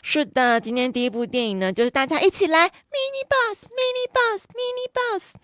是的，今天第一部电影呢，就是大家一起来 Mini Boss，Mini Boss，Mini Boss。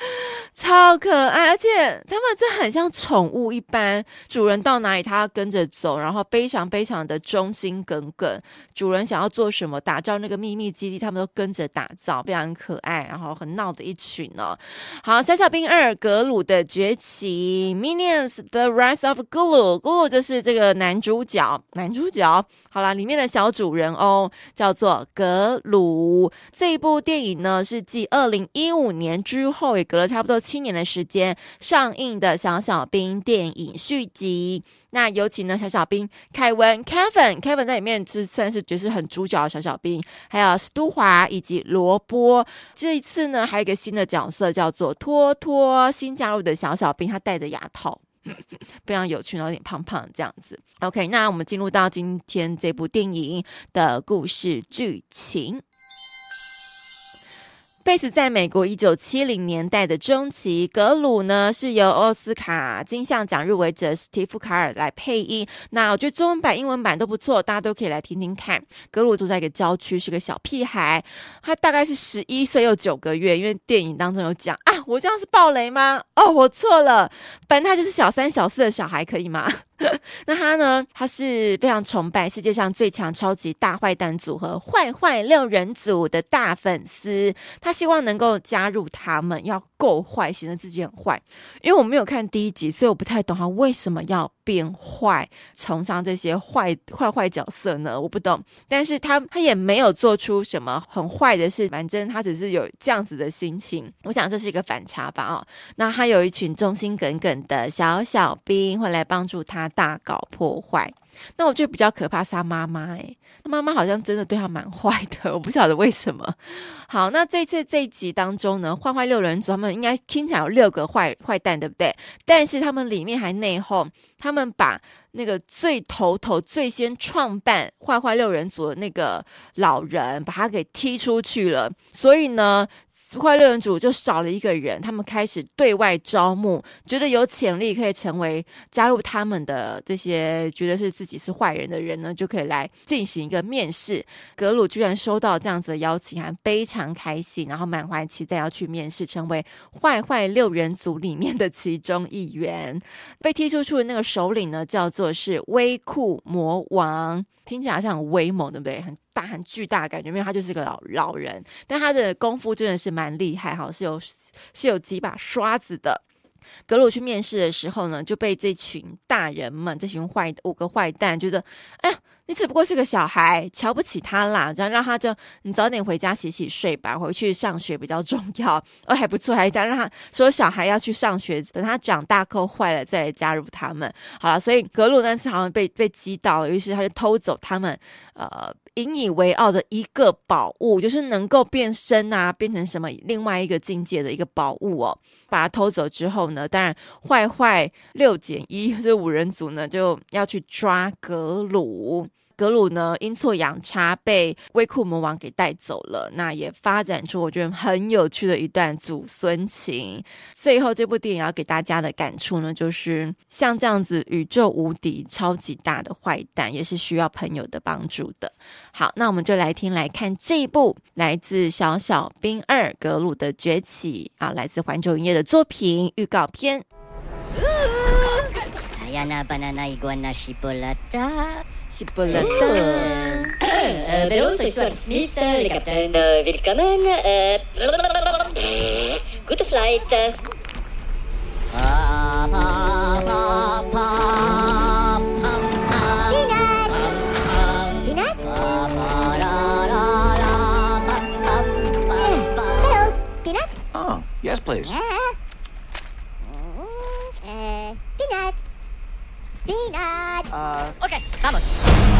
超可爱，而且他们这很像宠物一般，主人到哪里，它跟着走，然后非常非常的忠心耿耿。主人想要做什么，打造那个秘密基地，他们都跟着打造，非常可爱，然后很闹的一群哦。好，小小兵二格鲁的崛起，Minions The Rise of Gru，Gru 就是这个男主角，男主角。好了，里面的小主人哦，叫做格鲁。这一部电影呢，是继二零一五年之后隔了差不多七年的时间上映的小小兵电影续集，那尤其呢，小小兵凯文 Kevin，Kevin 在里面是算是就是很主角的小小兵，还有史都华以及罗波。这一次呢，还有一个新的角色叫做托托，新加入的小小兵，他戴着牙套，非常有趣，然后有点胖胖这样子。OK，那我们进入到今天这部电影的故事剧情。贝斯在美国一九七零年代的中期，格鲁呢是由奥斯卡金像奖入围者史蒂夫·卡尔来配音。那我觉得中文版、英文版都不错，大家都可以来听听看。格鲁住在一个郊区，是个小屁孩，他大概是十一岁又九个月。因为电影当中有讲啊，我这样是暴雷吗？哦，我错了，反正他就是小三、小四的小孩，可以吗？那他呢？他是非常崇拜世界上最强超级大坏蛋组合坏坏六人组的大粉丝，他希望能够加入他们，要够坏，显得自己很坏。因为我没有看第一集，所以我不太懂他为什么要变坏，崇尚这些坏坏坏角色呢？我不懂。但是他他也没有做出什么很坏的事，反正他只是有这样子的心情。我想这是一个反差吧。哦，那他有一群忠心耿耿的小小兵会来帮助他。大搞破坏，那我觉得比较可怕是他妈妈诶，他妈妈好像真的对他蛮坏的，我不晓得为什么。好，那这次这一集当中呢，坏坏六人组他们应该听起来有六个坏坏蛋，对不对？但是他们里面还内讧，他们把那个最头头、最先创办坏坏六人组的那个老人，把他给踢出去了，所以呢。坏六人组就少了一个人，他们开始对外招募，觉得有潜力可以成为加入他们的这些觉得是自己是坏人的人呢，就可以来进行一个面试。格鲁居然收到这样子的邀请函，非常开心，然后满怀期待要去面试，成为坏坏六人组里面的其中一员。被踢出去的那个首领呢，叫做是威库魔王，听起来好像很威猛，对不对？很。大很巨大感觉，没有，他就是个老老人，但他的功夫真的是蛮厉害哈，是有是有几把刷子的。格鲁去面试的时候呢，就被这群大人们，这群坏五个坏蛋觉得，哎呀。你只不过是个小孩，瞧不起他啦，这样让他就你早点回家洗洗睡吧，回去上学比较重要。哦，还不错，还这样让他说小孩要去上学，等他长大后坏了再来加入他们。好了，所以格鲁那次好像被被击倒了，于是他就偷走他们呃引以为傲的一个宝物，就是能够变身啊，变成什么另外一个境界的一个宝物哦。把他偷走之后呢，当然坏坏六减一这五人组呢就要去抓格鲁。格鲁呢，阴错阳差被威库魔王给带走了，那也发展出我觉得很有趣的一段祖孙情。最后这部电影要给大家的感触呢，就是像这样子宇宙无敌、超级大的坏蛋，也是需要朋友的帮助的。好，那我们就来听来看这一部来自《小小兵二：格鲁的崛起》啊，来自环球影业的作品预告片。Chipolata. Vélo, c'est Stuart Smith, le capitaine Willkommen. Good flight. Peanut. Peanut? Peanut? Oh, yes, please. Yeah. Uh, peanut. Peanut. Uh, Okay, vamos.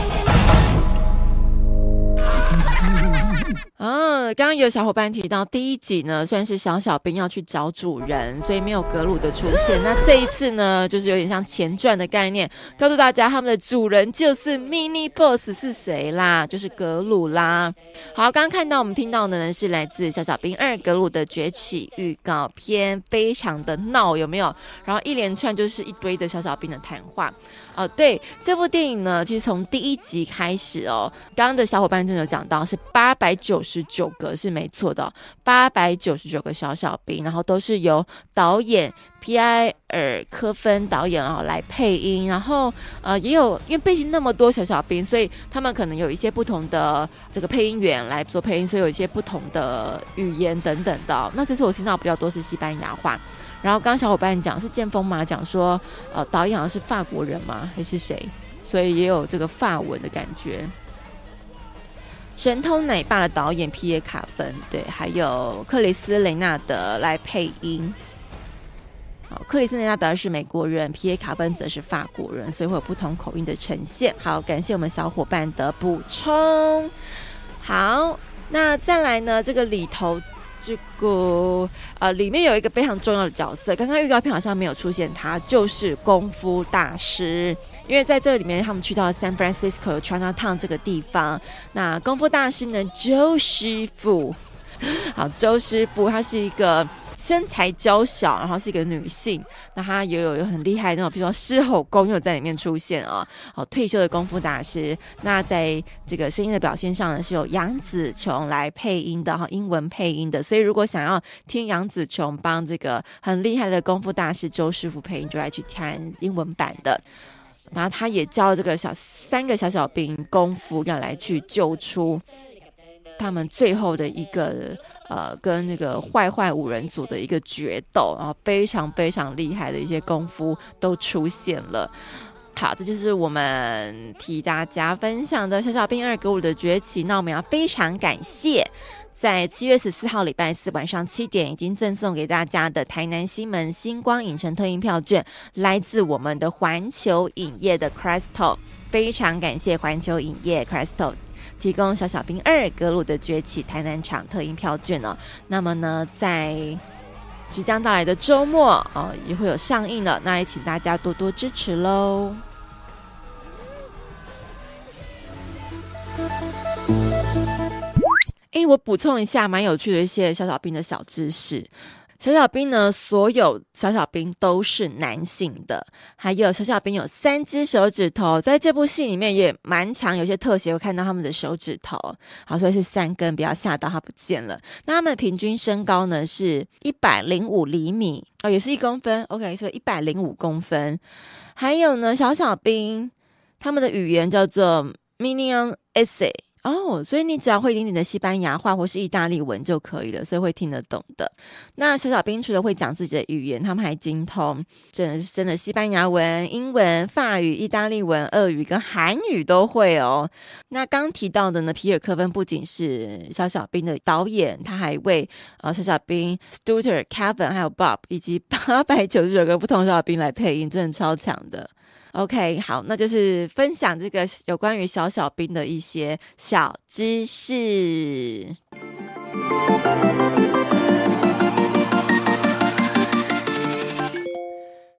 刚刚有小伙伴提到第一集呢，算是小小兵要去找主人，所以没有格鲁的出现。那这一次呢，就是有点像前传的概念，告诉大家他们的主人就是 Mini Boss 是谁啦，就是格鲁啦。好，刚刚看到我们听到的呢是来自《小小兵二：格鲁的崛起》预告片，非常的闹，有没有？然后一连串就是一堆的小小兵的谈话。哦，对，这部电影呢，其实从第一集开始哦，刚刚的小伙伴真的有讲到是八百九十九格是没错的，八百九十九个小小兵，然后都是由导演皮埃尔科芬导演然后来配音，然后呃也有因为毕竟那么多小小兵，所以他们可能有一些不同的这个配音员来做配音，所以有一些不同的语言等等的。那这次我听到比较多是西班牙话。然后刚刚小伙伴讲是剑锋嘛，讲说呃导演好像是法国人吗？还是谁？所以也有这个法文的感觉。神偷奶爸的导演皮耶卡芬，对，还有克里斯雷纳德来配音。好，克里斯雷纳德是美国人，皮耶卡芬则是法国人，所以会有不同口音的呈现。好，感谢我们小伙伴的补充。好，那再来呢？这个里头。这个呃，里面有一个非常重要的角色，刚刚预告片好像没有出现他，就是功夫大师。因为在这里面，他们去到了 San Francisco Chinatown 这个地方，那功夫大师呢，周师傅，好，周师傅，他是一个。身材娇小，然后是一个女性，那她也有有很厉害那种，比如说狮吼功又在里面出现啊、好，退休的功夫大师。那在这个声音的表现上呢，是由杨紫琼来配音的哈，英文配音的。所以如果想要听杨紫琼帮这个很厉害的功夫大师周师傅配音，就来去看英文版的。然后他也教这个小三个小小兵功夫，要来去救出他们最后的一个。呃，跟那个坏坏五人组的一个决斗，然后非常非常厉害的一些功夫都出现了。好，这就是我们替大家分享的《小小兵二：给我的崛起》。那我们要非常感谢，在七月十四号礼拜四晚上七点已经赠送给大家的台南西门星光影城特映票券，来自我们的环球影业的 Crystal，非常感谢环球影业 Crystal。提供小小兵二格鲁的崛起台南场特映票券哦，那么呢，在即将到来的周末哦，也会有上映了，那也请大家多多支持喽。诶，我补充一下，蛮有趣的一些小小兵的小知识。小小兵呢，所有小小兵都是男性的，还有小小兵有三只手指头，在这部戏里面也蛮常，有些特写会看到他们的手指头，好，所以是三根，不要吓到他不见了。那他们平均身高呢是一百零五厘米哦，也是一公分，OK，所以一百零五公分。还有呢，小小兵他们的语言叫做 Minion Ese。哦所以你只要会一点点的西班牙话或是意大利文就可以了，所以会听得懂的。那小小兵除了会讲自己的语言，他们还精通真的是真的西班牙文、英文、法语、意大利文、俄语跟韩语都会哦。那刚提到的呢，皮尔科芬不仅是小小兵的导演，他还为呃小小兵 Stutter、Kevin 还有 Bob 以及八百九十九个不同小小兵来配音，真的超强的。OK，好，那就是分享这个有关于小小兵的一些小知识。